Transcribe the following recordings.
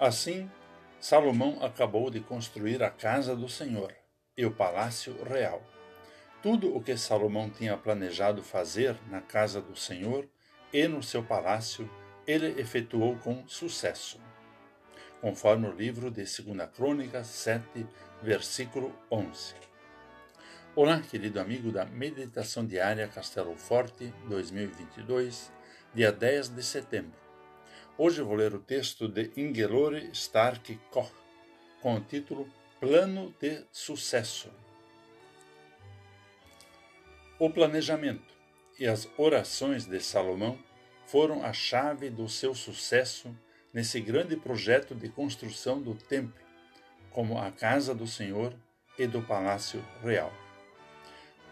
Assim, Salomão acabou de construir a casa do Senhor e o palácio real. Tudo o que Salomão tinha planejado fazer na casa do Senhor e no seu palácio, ele efetuou com sucesso. Conforme o livro de 2 Crônicas 7, versículo 11. Olá, querido amigo da Meditação Diária Castelo Forte 2022, dia 10 de setembro. Hoje vou ler o texto de Ingelore Stark Koch, com o título Plano de Sucesso. O planejamento e as orações de Salomão foram a chave do seu sucesso nesse grande projeto de construção do templo, como a casa do Senhor e do palácio real.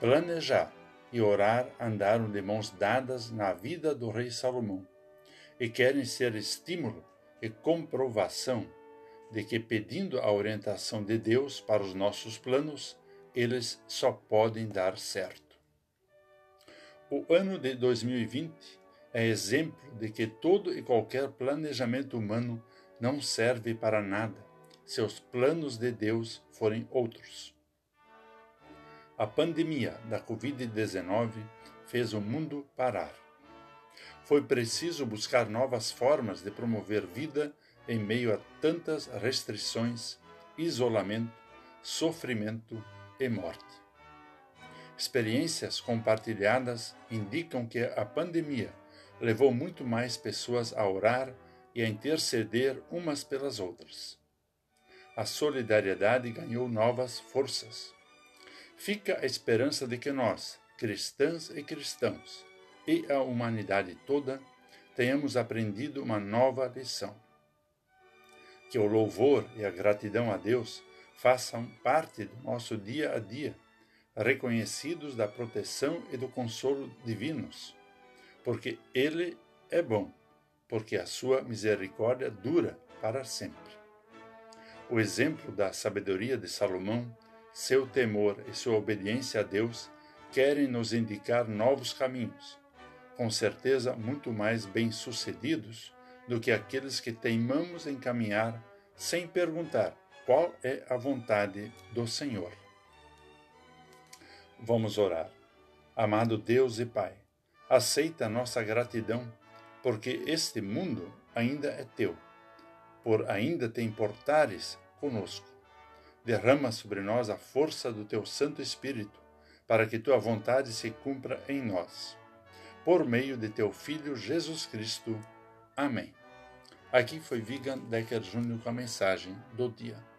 Planejar e orar andaram de mãos dadas na vida do rei Salomão e querem ser estímulo e comprovação de que, pedindo a orientação de Deus para os nossos planos, eles só podem dar certo. O ano de 2020 é exemplo de que todo e qualquer planejamento humano não serve para nada se os planos de Deus forem outros. A pandemia da Covid-19 fez o mundo parar foi preciso buscar novas formas de promover vida em meio a tantas restrições, isolamento, sofrimento e morte. Experiências compartilhadas indicam que a pandemia levou muito mais pessoas a orar e a interceder umas pelas outras. A solidariedade ganhou novas forças. Fica a esperança de que nós, cristãs e cristãos, e a humanidade toda tenhamos aprendido uma nova lição. Que o louvor e a gratidão a Deus façam parte do nosso dia a dia, reconhecidos da proteção e do consolo divinos, porque Ele é bom, porque a sua misericórdia dura para sempre. O exemplo da sabedoria de Salomão, seu temor e sua obediência a Deus querem nos indicar novos caminhos com certeza muito mais bem-sucedidos do que aqueles que teimamos em caminhar sem perguntar qual é a vontade do Senhor. Vamos orar. Amado Deus e Pai, aceita nossa gratidão, porque este mundo ainda é teu, por ainda te importares conosco. Derrama sobre nós a força do teu Santo Espírito, para que tua vontade se cumpra em nós por meio de teu Filho Jesus Cristo. Amém. Aqui foi Vigan Decker Júnior com a mensagem do dia.